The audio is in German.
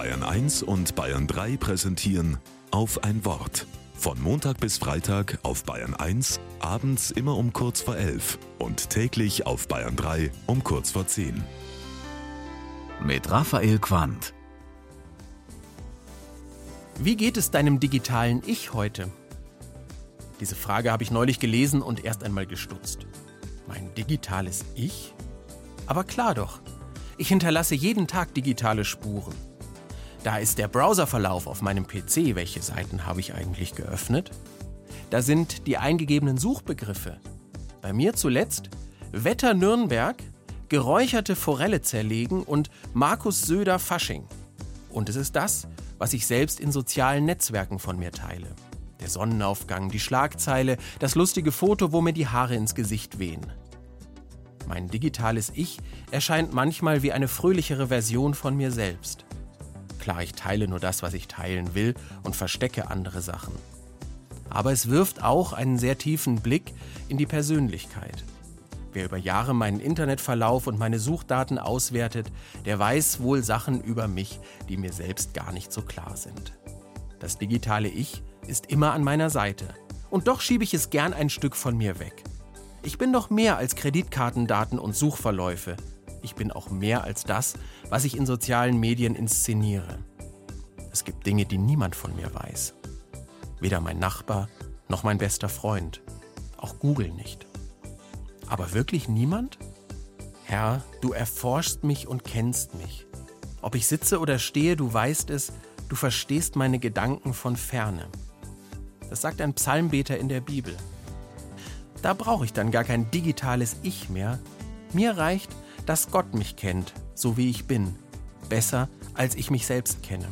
Bayern 1 und Bayern 3 präsentieren auf ein Wort. Von Montag bis Freitag auf Bayern 1, abends immer um kurz vor 11 und täglich auf Bayern 3 um kurz vor 10. Mit Raphael Quandt. Wie geht es deinem digitalen Ich heute? Diese Frage habe ich neulich gelesen und erst einmal gestutzt. Mein digitales Ich? Aber klar doch. Ich hinterlasse jeden Tag digitale Spuren. Da ist der Browserverlauf auf meinem PC. Welche Seiten habe ich eigentlich geöffnet? Da sind die eingegebenen Suchbegriffe. Bei mir zuletzt Wetter Nürnberg, geräucherte Forelle zerlegen und Markus Söder Fasching. Und es ist das, was ich selbst in sozialen Netzwerken von mir teile. Der Sonnenaufgang, die Schlagzeile, das lustige Foto, wo mir die Haare ins Gesicht wehen. Mein digitales Ich erscheint manchmal wie eine fröhlichere Version von mir selbst. Klar, ich teile nur das, was ich teilen will und verstecke andere Sachen. Aber es wirft auch einen sehr tiefen Blick in die Persönlichkeit. Wer über Jahre meinen Internetverlauf und meine Suchdaten auswertet, der weiß wohl Sachen über mich, die mir selbst gar nicht so klar sind. Das digitale Ich ist immer an meiner Seite. Und doch schiebe ich es gern ein Stück von mir weg. Ich bin doch mehr als Kreditkartendaten und Suchverläufe. Ich bin auch mehr als das, was ich in sozialen Medien inszeniere. Es gibt Dinge, die niemand von mir weiß. Weder mein Nachbar noch mein bester Freund. Auch Google nicht. Aber wirklich niemand? Herr, du erforschst mich und kennst mich. Ob ich sitze oder stehe, du weißt es, du verstehst meine Gedanken von ferne. Das sagt ein Psalmbeter in der Bibel. Da brauche ich dann gar kein digitales Ich mehr. Mir reicht, dass Gott mich kennt, so wie ich bin, besser als ich mich selbst kenne.